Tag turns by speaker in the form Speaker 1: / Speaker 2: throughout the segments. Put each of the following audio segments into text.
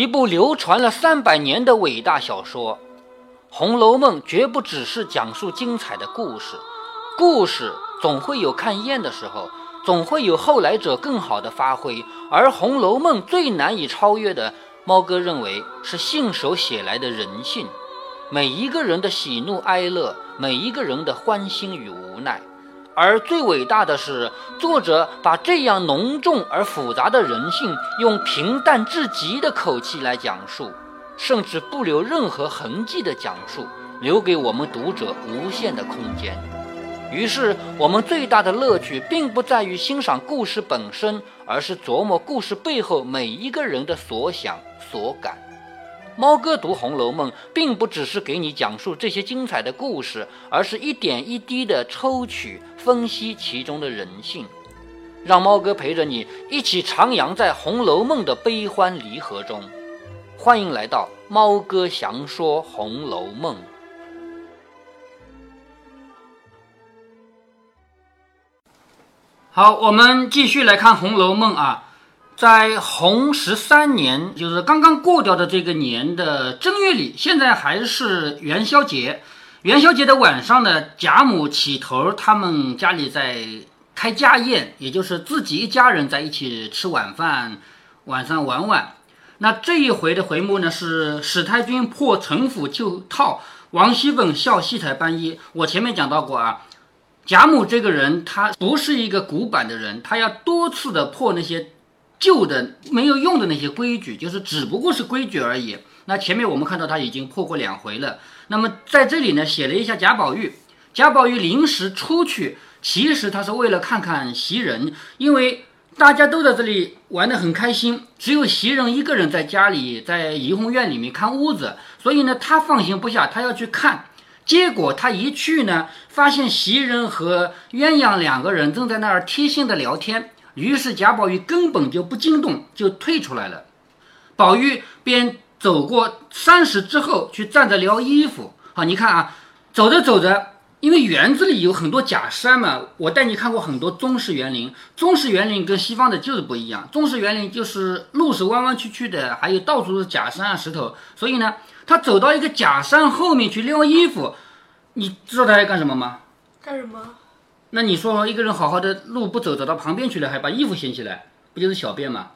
Speaker 1: 》，一部流传了三百年的伟大小说。《红楼梦》绝不只是讲述精彩的故事，故事总会有看厌的时候，总会有后来者更好的发挥。而《红楼梦》最难以超越的，猫哥认为是信手写来的人性，每一个人的喜怒哀乐，每一个人的欢欣与无奈。而最伟大的是，作者把这样浓重而复杂的人性，用平淡至极的口气来讲述，甚至不留任何痕迹的讲述，留给我们读者无限的空间。于是，我们最大的乐趣，并不在于欣赏故事本身，而是琢磨故事背后每一个人的所想所感。猫哥读《红楼梦》，并不只是给你讲述这些精彩的故事，而是一点一滴的抽取、分析其中的人性，让猫哥陪着你一起徜徉在《红楼梦》的悲欢离合中。欢迎来到猫哥详说《红楼梦》。好，我们继续来看《红楼梦》啊。在洪十三年，就是刚刚过掉的这个年的正月里，现在还是元宵节。元宵节的晚上呢，贾母起头，他们家里在开家宴，也就是自己一家人在一起吃晚饭，晚上玩玩。那这一回的回目呢是史太君破城府旧套，王熙凤笑戏台班衣。我前面讲到过啊，贾母这个人，他不是一个古板的人，他要多次的破那些。旧的没有用的那些规矩，就是只不过是规矩而已。那前面我们看到他已经破过两回了。那么在这里呢，写了一下贾宝玉。贾宝玉临时出去，其实他是为了看看袭人，因为大家都在这里玩得很开心，只有袭人一个人在家里，在怡红院里面看屋子，所以呢，他放心不下，他要去看。结果他一去呢，发现袭人和鸳鸯两个人正在那儿贴心的聊天。于是贾宝玉根本就不惊动，就退出来了。宝玉便走过山石之后，去站着撩衣服。好，你看啊，走着走着，因为园子里有很多假山嘛。我带你看过很多中式园林，中式园林跟西方的就是不一样。中式园林就是路是弯弯曲曲的，还有到处是假山啊石头。所以呢，他走到一个假山后面去撩衣服。你知道他在干什么吗？
Speaker 2: 干什么？
Speaker 1: 那你说一个人好好的路不走，走到旁边去了，还把衣服掀起来，不就是小便吗？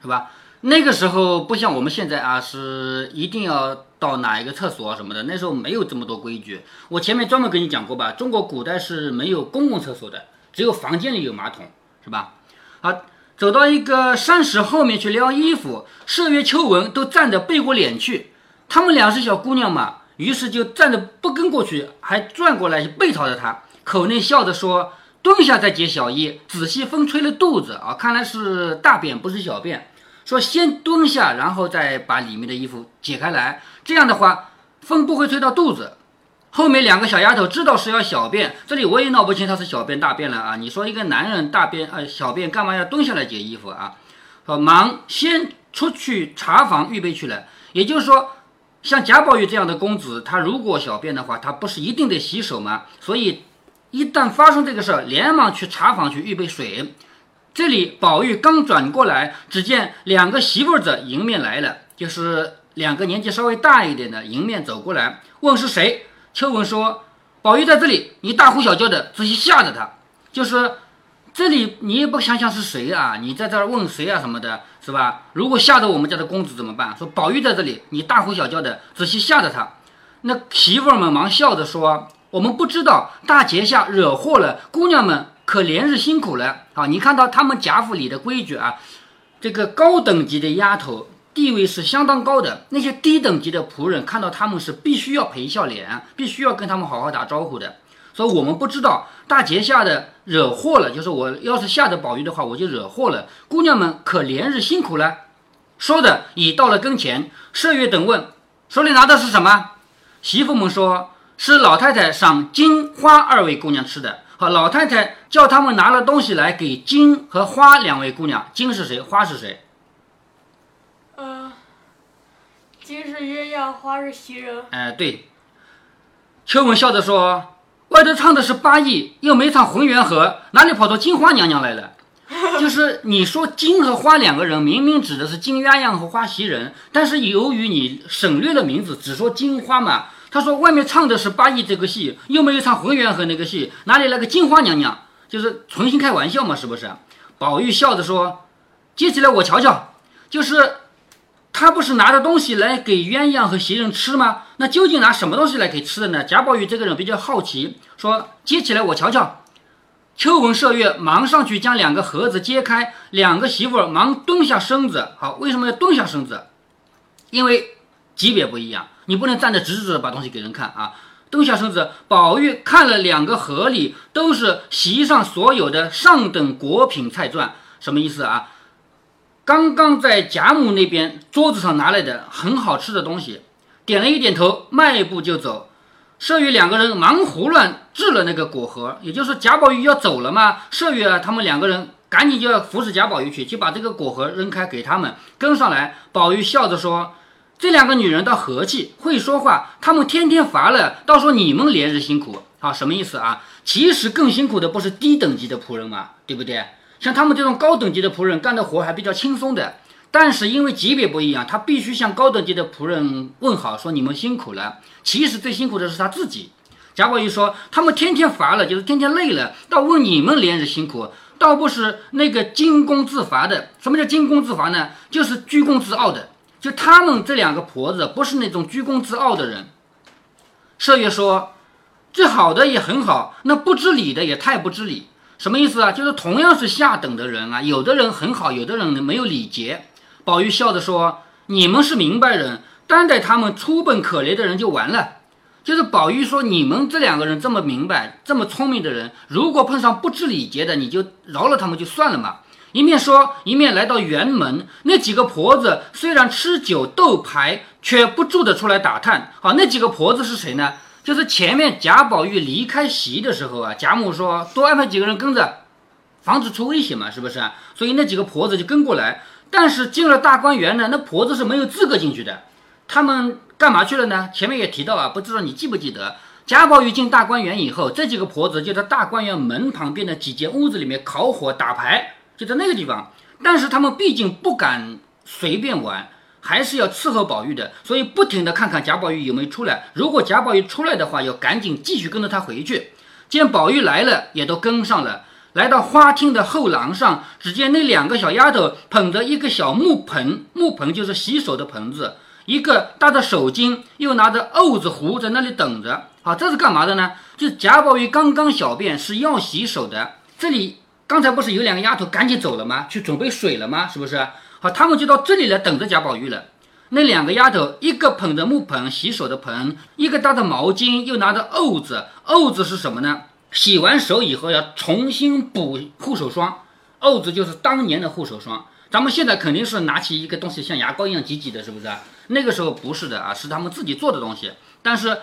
Speaker 1: 是吧？那个时候不像我们现在啊，是一定要到哪一个厕所什么的。那时候没有这么多规矩。我前面专门跟你讲过吧，中国古代是没有公共厕所的，只有房间里有马桶，是吧？好，走到一个山石后面去撩衣服，麝月、秋纹都站着背过脸去。他们俩是小姑娘嘛，于是就站着不跟过去，还转过来背朝着他。口内笑着说：“蹲下再解小衣，仔细风吹了肚子啊，看来是大便不是小便。说先蹲下，然后再把里面的衣服解开来，这样的话风不会吹到肚子。后面两个小丫头知道是要小便，这里我也闹不清他是小便大便了啊。你说一个男人大便呃小便干嘛要蹲下来解衣服啊？说忙先出去查房预备去了。也就是说，像贾宝玉这样的公子，他如果小便的话，他不是一定得洗手吗？所以。一旦发生这个事儿，连忙去茶房去预备水。这里宝玉刚转过来，只见两个媳妇子迎面来了，就是两个年纪稍微大一点的迎面走过来，问是谁。秋文说：“宝玉在这里，你大呼小叫的，仔细吓着他。就是这里，你也不想想是谁啊？你在这儿问谁啊？什么的，是吧？如果吓着我们家的公子怎么办？说宝玉在这里，你大呼小叫的，仔细吓着他。那媳妇们忙笑着说。”我们不知道大节下惹祸了，姑娘们可连日辛苦了。好，你看到他们贾府里的规矩啊，这个高等级的丫头地位是相当高的，那些低等级的仆人看到他们是必须要赔笑脸，必须要跟他们好好打招呼的。所以我们不知道大节下的惹祸了，就是我要是吓着宝玉的话，我就惹祸了。姑娘们可连日辛苦了。说的已到了跟前，麝月等问手里拿的是什么？媳妇们说。是老太太赏金花二位姑娘吃的。好，老太太叫他们拿了东西来给金和花两位姑娘。金是谁？花是谁？
Speaker 2: 呃，金是鸳鸯，花是袭人。
Speaker 1: 哎，对。秋文笑着说：“外头唱的是八义，又没唱浑元和，哪里跑到金花娘娘来了？” 就是你说金和花两个人，明明指的是金鸳鸯和花袭人，但是由于你省略了名字，只说金花嘛。他说外面唱的是八义这个戏，又没有唱浑元和那个戏，哪里来个金花娘娘？就是存心开玩笑嘛，是不是？宝玉笑着说：“接起来我瞧瞧。”就是他不是拿着东西来给鸳鸯和袭人吃吗？那究竟拿什么东西来给吃的呢？贾宝玉这个人比较好奇，说：“接起来我瞧瞧。”秋文麝月忙上去将两个盒子揭开，两个媳妇忙蹲下身子。好，为什么要蹲下身子？因为级别不一样，你不能站得直直的把东西给人看啊。蹲下身子，宝玉看了两个盒里都是席上所有的上等果品菜馔，什么意思啊？刚刚在贾母那边桌子上拿来的很好吃的东西，点了一点头，迈步就走。麝月两个人忙胡乱掷了那个果盒，也就是贾宝玉要走了嘛。麝月啊，他们两个人赶紧就要扶着贾宝玉去，就把这个果盒扔开给他们，跟上来。宝玉笑着说：“这两个女人倒和气，会说话。他们天天乏了，倒说你们连日辛苦，啊，什么意思啊？其实更辛苦的不是低等级的仆人嘛，对不对？像他们这种高等级的仆人干的活还比较轻松的。”但是因为级别不一样，他必须向高等级的仆人问好，说你们辛苦了。其实最辛苦的是他自己。贾宝玉说，他们天天乏了，就是天天累了，倒问你们连日辛苦，倒不是那个惊弓自伐的。什么叫惊弓自伐呢？就是居功自傲的。就他们这两个婆子，不是那种居功自傲的人。麝月说，这好的也很好，那不知礼的也太不知礼。什么意思啊？就是同样是下等的人啊，有的人很好，有的人没有礼节。宝玉笑着说：“你们是明白人，担待他们粗笨可怜的人就完了。”就是宝玉说：“你们这两个人这么明白、这么聪明的人，如果碰上不知礼节的，你就饶了他们就算了嘛。”一面说，一面来到园门。那几个婆子虽然吃酒斗牌，却不住的出来打探。好，那几个婆子是谁呢？就是前面贾宝玉离开席的时候啊，贾母说多安排几个人跟着，防止出危险嘛，是不是？所以那几个婆子就跟过来。但是进了大观园呢，那婆子是没有资格进去的。他们干嘛去了呢？前面也提到啊，不知道你记不记得，贾宝玉进大观园以后，这几个婆子就在大观园门旁边的几间屋子里面烤火打牌，就在那个地方。但是他们毕竟不敢随便玩，还是要伺候宝玉的，所以不停的看看贾宝玉有没有出来。如果贾宝玉出来的话，要赶紧继续跟着他回去。见宝玉来了，也都跟上了。来到花厅的后廊上，只见那两个小丫头捧着一个小木盆，木盆就是洗手的盆子，一个搭着手巾，又拿着瓯子壶在那里等着。啊，这是干嘛的呢？就贾宝玉刚刚小便是要洗手的。这里刚才不是有两个丫头赶紧走了吗？去准备水了吗？是不是？好，他们就到这里来等着贾宝玉了。那两个丫头，一个捧着木盆洗手的盆，一个搭着毛巾，又拿着瓯子。瓯子是什么呢？洗完手以后要重新补护手霜，瓯子就是当年的护手霜。咱们现在肯定是拿起一个东西像牙膏一样挤挤的，是不是？那个时候不是的啊，是他们自己做的东西。但是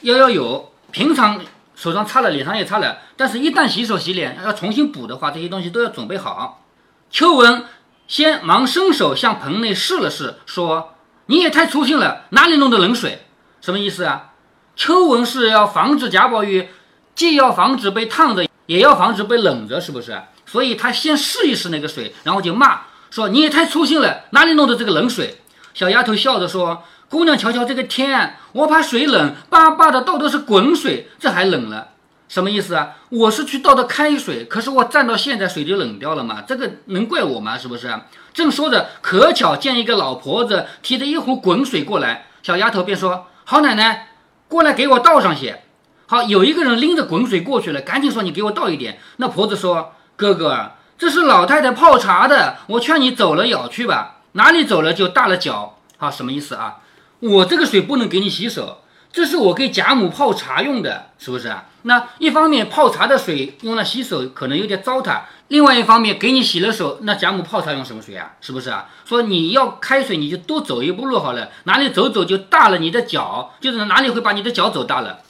Speaker 1: 要要有，平常手上擦了，脸上也擦了，但是一旦洗手洗脸要重新补的话，这些东西都要准备好。秋文先忙伸手向盆内试了试，说：“你也太粗心了，哪里弄的冷水？什么意思啊？”秋文是要防止贾宝玉。既要防止被烫着，也要防止被冷着，是不是？所以他先试一试那个水，然后就骂说：“你也太粗心了，哪里弄的这个冷水？”小丫头笑着说：“姑娘瞧瞧这个天，我怕水冷，巴巴的倒的是滚水，这还冷了，什么意思啊？我是去倒的开水，可是我站到现在水就冷掉了嘛，这个能怪我吗？是不是？”正说着，可巧见一个老婆子提着一壶滚水过来，小丫头便说：“好奶奶，过来给我倒上些。”好，有一个人拎着滚水过去了，赶紧说：“你给我倒一点。”那婆子说：“哥哥，这是老太太泡茶的，我劝你走了舀去吧。哪里走了就大了脚。”好，什么意思啊？我这个水不能给你洗手，这是我给贾母泡茶用的，是不是啊？那一方面泡茶的水用来洗手可能有点糟蹋，另外一方面给你洗了手，那贾母泡茶用什么水啊？是不是啊？说你要开水，你就多走一步路好了，哪里走走就大了你的脚，就是哪里会把你的脚走大了。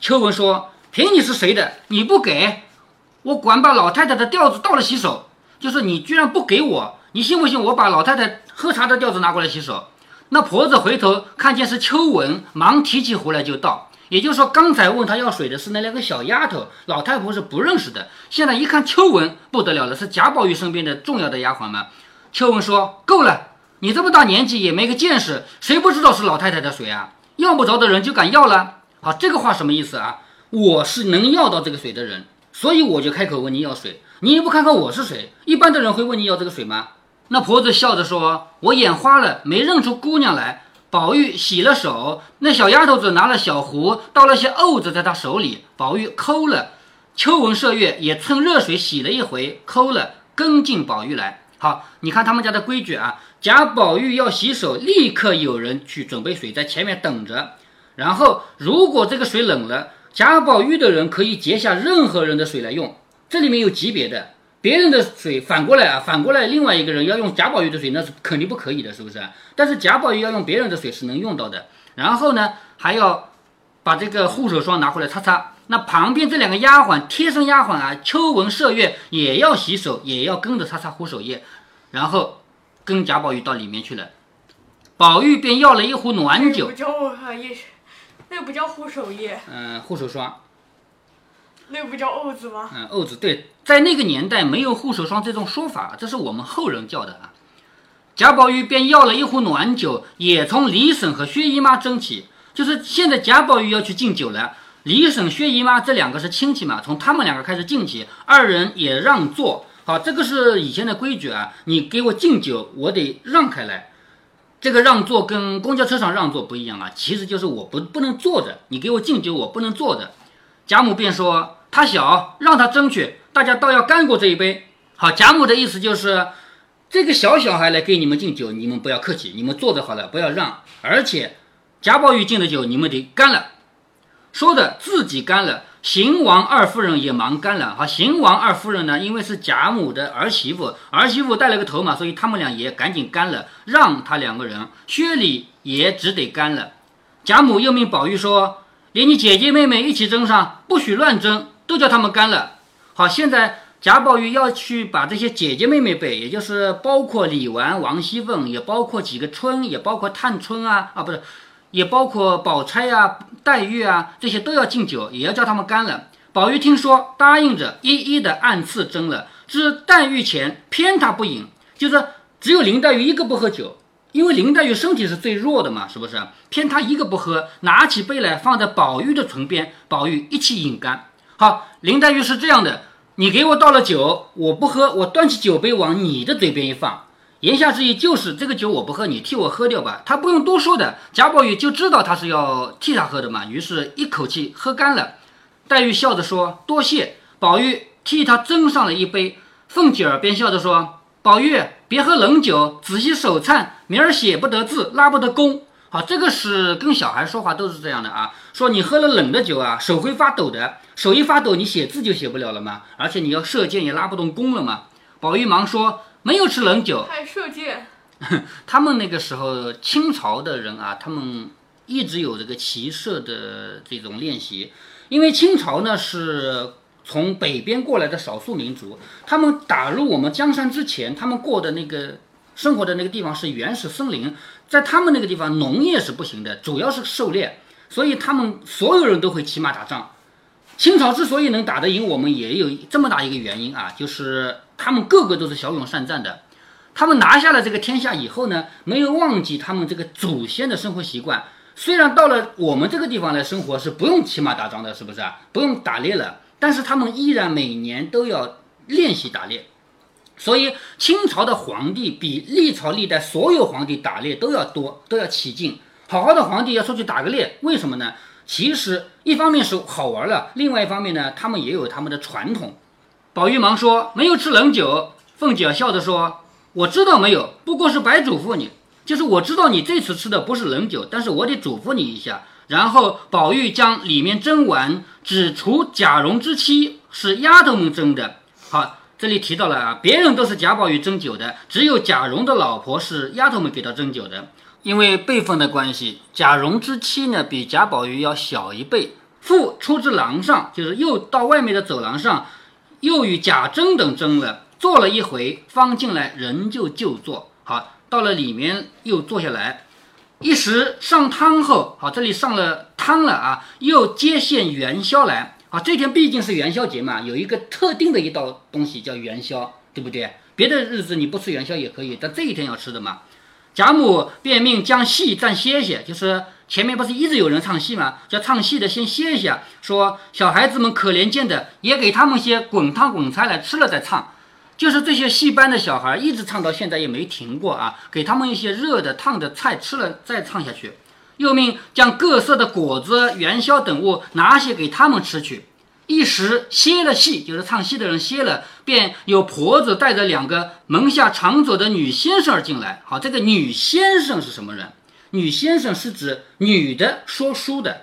Speaker 1: 秋文说：“凭你是谁的，你不给我，管把老太太的吊子倒了洗手。就是你居然不给我，你信不信我把老太太喝茶的吊子拿过来洗手？”那婆子回头看见是秋文，忙提起壶来就倒。也就是说，刚才问他要水的是那两个小丫头，老太婆是不认识的。现在一看秋文不得了了，是贾宝玉身边的重要的丫鬟吗。秋文说：“够了，你这么大年纪也没个见识，谁不知道是老太太的水啊？要不着的人就敢要了。好，这个话什么意思啊？我是能要到这个水的人，所以我就开口问你要水。你也不看看我是谁？一般的人会问你要这个水吗？”那婆子笑着说：“我眼花了，没认出姑娘来。”宝玉洗了手，那小丫头子拿了小壶，倒了些沤子在她手里。宝玉抠了，秋纹麝月也趁热水洗了一回，抠了，跟进宝玉来。好，你看他们家的规矩啊，贾宝玉要洗手，立刻有人去准备水，在前面等着。然后，如果这个水冷了，贾宝玉的人可以截下任何人的水来用。这里面有级别的。别人的水反过来啊，反过来另外一个人要用贾宝玉的水，那是肯定不可以的，是不是？但是贾宝玉要用别人的水是能用到的。然后呢，还要把这个护手霜拿回来擦擦。那旁边这两个丫鬟，贴身丫鬟啊，秋纹麝月也要洗手，也要跟着擦擦护手液。然后跟贾宝玉到里面去了。宝玉便要了一壶暖酒，
Speaker 2: 那个不叫护手液，
Speaker 1: 嗯，护手霜。
Speaker 2: 那不叫沤子吗？
Speaker 1: 嗯，沤子对，在那个年代没有护手霜这种说法，这是我们后人叫的啊。贾宝玉便要了一壶暖酒，也从李婶和薛姨妈争起。就是现在贾宝玉要去敬酒了，李婶、薛姨妈这两个是亲戚嘛，从他们两个开始敬起，二人也让座。好，这个是以前的规矩啊，你给我敬酒，我得让开来。这个让座跟公交车上让座不一样啊，其实就是我不不能坐着，你给我敬酒，我不能坐着。贾母便说。他小，让他争取，大家倒要干过这一杯。好，贾母的意思就是，这个小小孩来给你们敬酒，你们不要客气，你们坐着好了，不要让。而且贾宝玉敬的酒，你们得干了。说的自己干了，邢王二夫人也忙干了。好，邢王二夫人呢，因为是贾母的儿媳妇，儿媳妇带了个头嘛，所以他们俩也赶紧干了，让他两个人。薛礼也只得干了。贾母又命宝玉说，连你姐姐妹妹一起争上，不许乱争。都叫他们干了。好，现在贾宝玉要去把这些姐姐妹妹辈，也就是包括李纨、王熙凤，也包括几个春，也包括探春啊啊，不是，也包括宝钗啊、黛玉啊，这些都要敬酒，也要叫他们干了。宝玉听说，答应着，一一的暗自斟了。至黛玉前，偏他不饮，就是只有林黛玉一个不喝酒，因为林黛玉身体是最弱的嘛，是不是？偏他一个不喝，拿起杯来放在宝玉的唇边，宝玉一气饮干。好，林黛玉是这样的，你给我倒了酒，我不喝，我端起酒杯往你的嘴边一放，言下之意就是这个酒我不喝，你替我喝掉吧。他不用多说的，贾宝玉就知道他是要替他喝的嘛，于是一口气喝干了。黛玉笑着说：“多谢。”宝玉替他斟上了一杯，凤姐儿便笑着说：“宝玉别喝冷酒，仔细手颤，明儿写不得字，拉不得弓。”好，这个是跟小孩说话都是这样的啊。说你喝了冷的酒啊，手会发抖的，手一发抖，你写字就写不了了嘛。而且你要射箭也拉不动弓了嘛。宝玉忙说没有吃冷酒，
Speaker 2: 还射箭。
Speaker 1: 他们那个时候清朝的人啊，他们一直有这个骑射的这种练习，因为清朝呢是从北边过来的少数民族，他们打入我们江山之前，他们过的那个。生活的那个地方是原始森林，在他们那个地方农业是不行的，主要是狩猎，所以他们所有人都会骑马打仗。清朝之所以能打得赢我们，也有这么大一个原因啊，就是他们个个都是骁勇善战的。他们拿下了这个天下以后呢，没有忘记他们这个祖先的生活习惯。虽然到了我们这个地方来生活是不用骑马打仗的，是不是啊？不用打猎了，但是他们依然每年都要练习打猎。所以清朝的皇帝比历朝历代所有皇帝打猎都要多，都要起劲。好好的皇帝要出去打个猎，为什么呢？其实一方面是好玩了，另外一方面呢，他们也有他们的传统。宝玉忙说：“没有吃冷酒。”凤姐笑着说：“我知道没有，不过是白嘱咐你，就是我知道你这次吃的不是冷酒，但是我得嘱咐你一下。”然后宝玉将里面蒸完，只除贾蓉之妻是丫头们蒸的。好。这里提到了啊，别人都是贾宝玉斟酒的，只有贾蓉的老婆是丫头们给他斟酒的。因为辈分的关系，贾蓉之妻呢比贾宝玉要小一辈。父出至廊上，就是又到外面的走廊上，又与贾珍等争了，坐了一回，方进来，人就就坐。好，到了里面又坐下来，一时上汤后，好，这里上了。汤了啊，又接现元宵来啊。这天毕竟是元宵节嘛，有一个特定的一道东西叫元宵，对不对？别的日子你不吃元宵也可以，但这一天要吃的嘛。贾母便命将戏暂歇歇，就是前面不是一直有人唱戏吗？叫唱戏的先歇一下，说小孩子们可怜见的，也给他们些滚汤滚菜来吃了再唱。就是这些戏班的小孩一直唱到现在也没停过啊，给他们一些热的烫的菜吃了再唱下去。又命将各色的果子、元宵等物拿些给他们吃去。一时歇了戏，就是唱戏的人歇了，便有婆子带着两个门下常走的女先生进来。好，这个女先生是什么人？女先生是指女的说书的，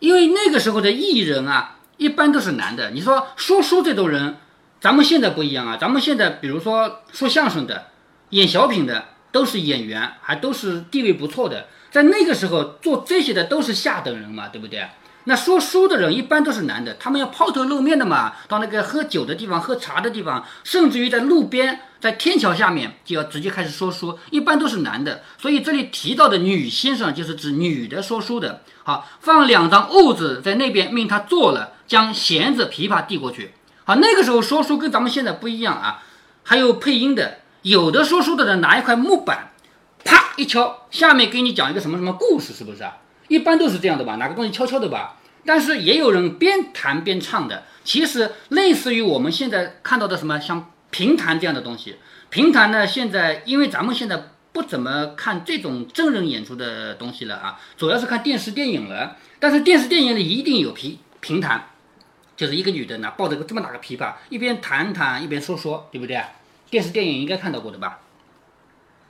Speaker 1: 因为那个时候的艺人啊，一般都是男的。你说说书这种人，咱们现在不一样啊，咱们现在比如说说相声的、演小品的，都是演员，还都是地位不错的。在那个时候做这些的都是下等人嘛，对不对？那说书的人一般都是男的，他们要抛头露面的嘛，到那个喝酒的地方、喝茶的地方，甚至于在路边、在天桥下面就要直接开始说书，一般都是男的。所以这里提到的女先生就是指女的说书的。好，放两张褥子在那边，命他坐了，将弦子、琵琶递过去。好，那个时候说书跟咱们现在不一样啊，还有配音的，有的说书的人拿一块木板，啪一敲，下面给你讲一个什么什么故事，是不是啊？一般都是这样的吧，拿个东西敲敲的吧。但是也有人边弹边唱的，其实类似于我们现在看到的什么像评弹这样的东西。评弹呢，现在因为咱们现在不怎么看这种真人演出的东西了啊，主要是看电视电影了。但是电视电影里一定有评评弹，就是一个女的呢抱着个这么大个琵琶，一边弹弹一边说说，对不对？电视电影应该看到过的吧？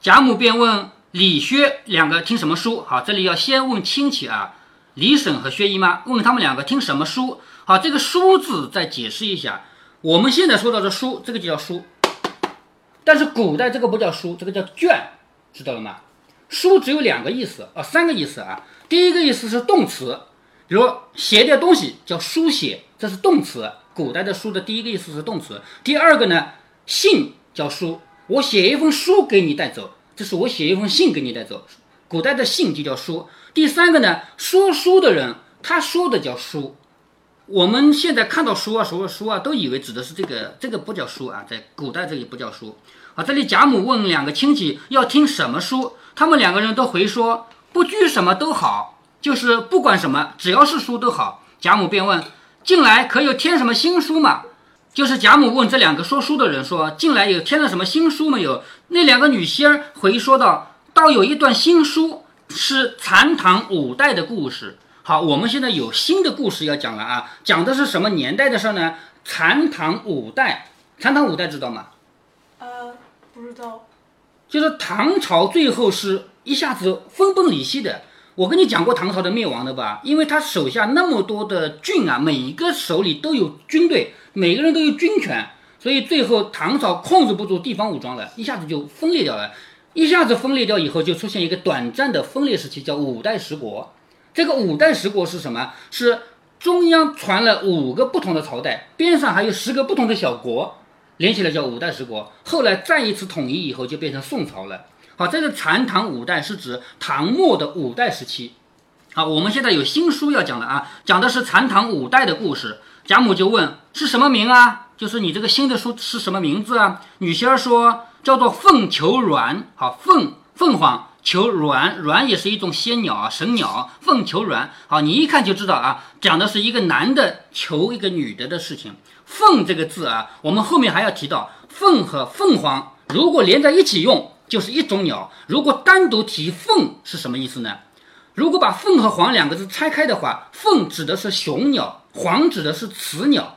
Speaker 1: 贾母便问。李薛两个听什么书？好，这里要先问亲戚啊，李婶和薛姨妈，问他们两个听什么书？好，这个书字再解释一下。我们现在说到的书，这个就叫书，但是古代这个不叫书，这个叫卷，知道了吗？书只有两个意思啊，三个意思啊。第一个意思是动词，比如写点东西叫书写，这是动词。古代的书的第一个意思是动词。第二个呢，信叫书，我写一封书给你带走。这是我写一封信给你带走，古代的信就叫书。第三个呢，说书的人他说的叫书。我们现在看到书啊，说书啊，都以为指的是这个，这个不叫书啊，在古代这里不叫书。啊，这里贾母问两个亲戚要听什么书，他们两个人都回说不拘什么都好，就是不管什么，只要是书都好。贾母便问近来可有添什么新书吗？就是贾母问这两个说书的人说：“近来有添了什么新书没有？”那两个女仙儿回说道：“倒有一段新书，是残唐五代的故事。”好，我们现在有新的故事要讲了啊！讲的是什么年代的事呢？残唐五代，残唐五代知道吗？
Speaker 2: 呃，不知道。
Speaker 1: 就是唐朝最后是一下子分崩离析的。我跟你讲过唐朝的灭亡的吧？因为他手下那么多的郡啊，每一个手里都有军队。每个人都有军权，所以最后唐朝控制不住地方武装了，一下子就分裂掉了。一下子分裂掉以后，就出现一个短暂的分裂时期，叫五代十国。这个五代十国是什么？是中央传了五个不同的朝代，边上还有十个不同的小国，连起来叫五代十国。后来再一次统一以后，就变成宋朝了。好，这个残唐五代是指唐末的五代时期。好，我们现在有新书要讲了啊，讲的是残唐五代的故事。贾母就问是什么名啊？就是你这个新的书是什么名字啊？女仙儿说叫做凤求鸾。好，凤凤凰求鸾，鸾也是一种仙鸟啊，神鸟。凤求鸾，好，你一看就知道啊，讲的是一个男的求一个女的的事情。凤这个字啊，我们后面还要提到，凤和凤凰如果连在一起用，就是一种鸟；如果单独提凤是什么意思呢？如果把凤和凰两个字拆开的话，凤指的是雄鸟。凰指的是雌鸟，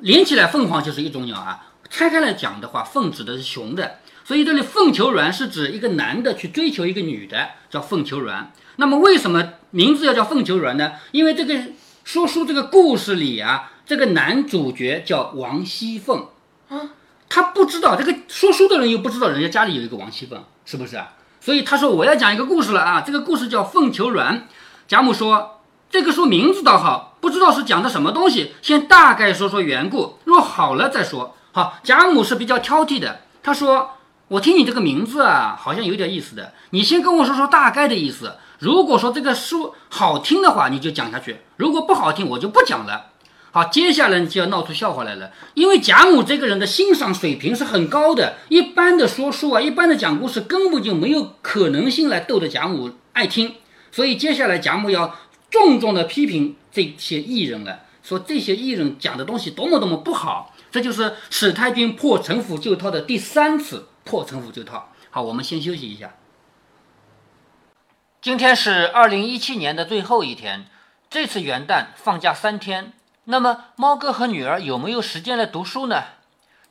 Speaker 1: 连起来凤凰就是一种鸟啊。拆开来讲的话，凤指的是雄的，所以这里凤求凰是指一个男的去追求一个女的，叫凤求凰。那么为什么名字要叫凤求凰呢？因为这个说书这个故事里啊，这个男主角叫王熙凤啊，他不知道这个说书的人又不知道人家家里有一个王熙凤，是不是啊？所以他说我要讲一个故事了啊，这个故事叫凤求凰。贾母说。这个书名字倒好，不知道是讲的什么东西，先大概说说缘故，若好了再说。好，贾母是比较挑剔的，她说我听你这个名字啊，好像有点意思的。你先跟我说说大概的意思。如果说这个书好听的话，你就讲下去；如果不好听，我就不讲了。好，接下来就要闹出笑话来了。因为贾母这个人的欣赏水平是很高的，一般的说书啊，一般的讲故事根本就没有可能性来逗得贾母爱听。所以接下来贾母要重重的批评这些艺人了，说这些艺人讲的东西多么多么不好。这就是史太君破城府旧套的第三次破城府旧套。好，我们先休息一下。今天是二零一七年的最后一天，这次元旦放假三天。那么猫哥和女儿有没有时间来读书呢？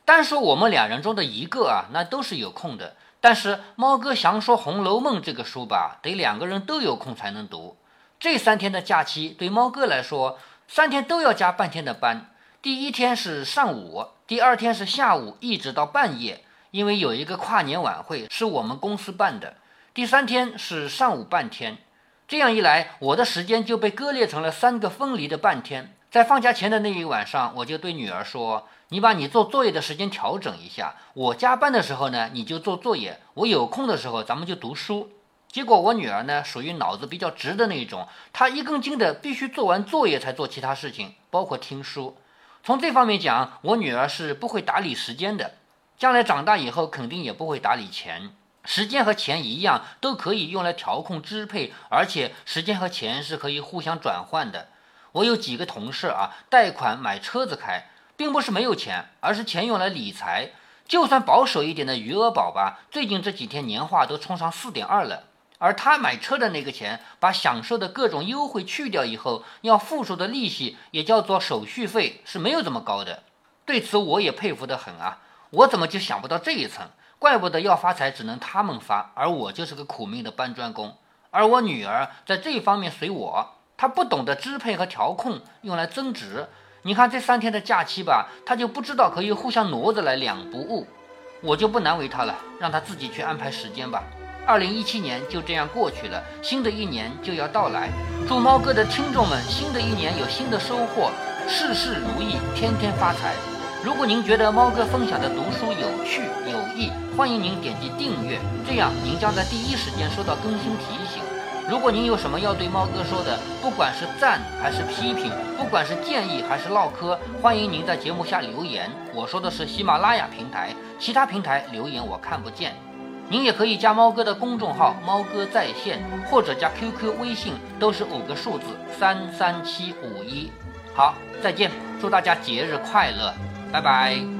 Speaker 1: 单说我们两人中的一个啊，那都是有空的。但是猫哥想说《红楼梦》这个书吧，得两个人都有空才能读。这三天的假期对猫哥来说，三天都要加半天的班。第一天是上午，第二天是下午，一直到半夜，因为有一个跨年晚会是我们公司办的。第三天是上午半天，这样一来，我的时间就被割裂成了三个分离的半天。在放假前的那一晚上，我就对女儿说：“你把你做作业的时间调整一下，我加班的时候呢，你就做作业；我有空的时候，咱们就读书。”结果我女儿呢，属于脑子比较直的那一种，她一根筋的必须做完作业才做其他事情，包括听书。从这方面讲，我女儿是不会打理时间的，将来长大以后肯定也不会打理钱。时间和钱一样，都可以用来调控支配，而且时间和钱是可以互相转换的。我有几个同事啊，贷款买车子开，并不是没有钱，而是钱用来理财。就算保守一点的余额宝吧，最近这几天年化都冲上四点二了。而他买车的那个钱，把享受的各种优惠去掉以后，要付出的利息也叫做手续费，是没有这么高的。对此我也佩服得很啊，我怎么就想不到这一层？怪不得要发财只能他们发，而我就是个苦命的搬砖工。而我女儿在这方面随我，她不懂得支配和调控，用来增值。你看这三天的假期吧，她就不知道可以互相挪着来，两不误。我就不难为她了，让她自己去安排时间吧。二零一七年就这样过去了，新的一年就要到来。祝猫哥的听众们，新的一年有新的收获，事事如意，天天发财。如果您觉得猫哥分享的读书有趣有益，欢迎您点击订阅，这样您将在第一时间收到更新提醒。如果您有什么要对猫哥说的，不管是赞还是批评，不管是建议还是唠嗑，欢迎您在节目下留言。我说的是喜马拉雅平台，其他平台留言我看不见。您也可以加猫哥的公众号“猫哥在线”，或者加 QQ、微信，都是五个数字三三七五一。好，再见，祝大家节日快乐！拜拜。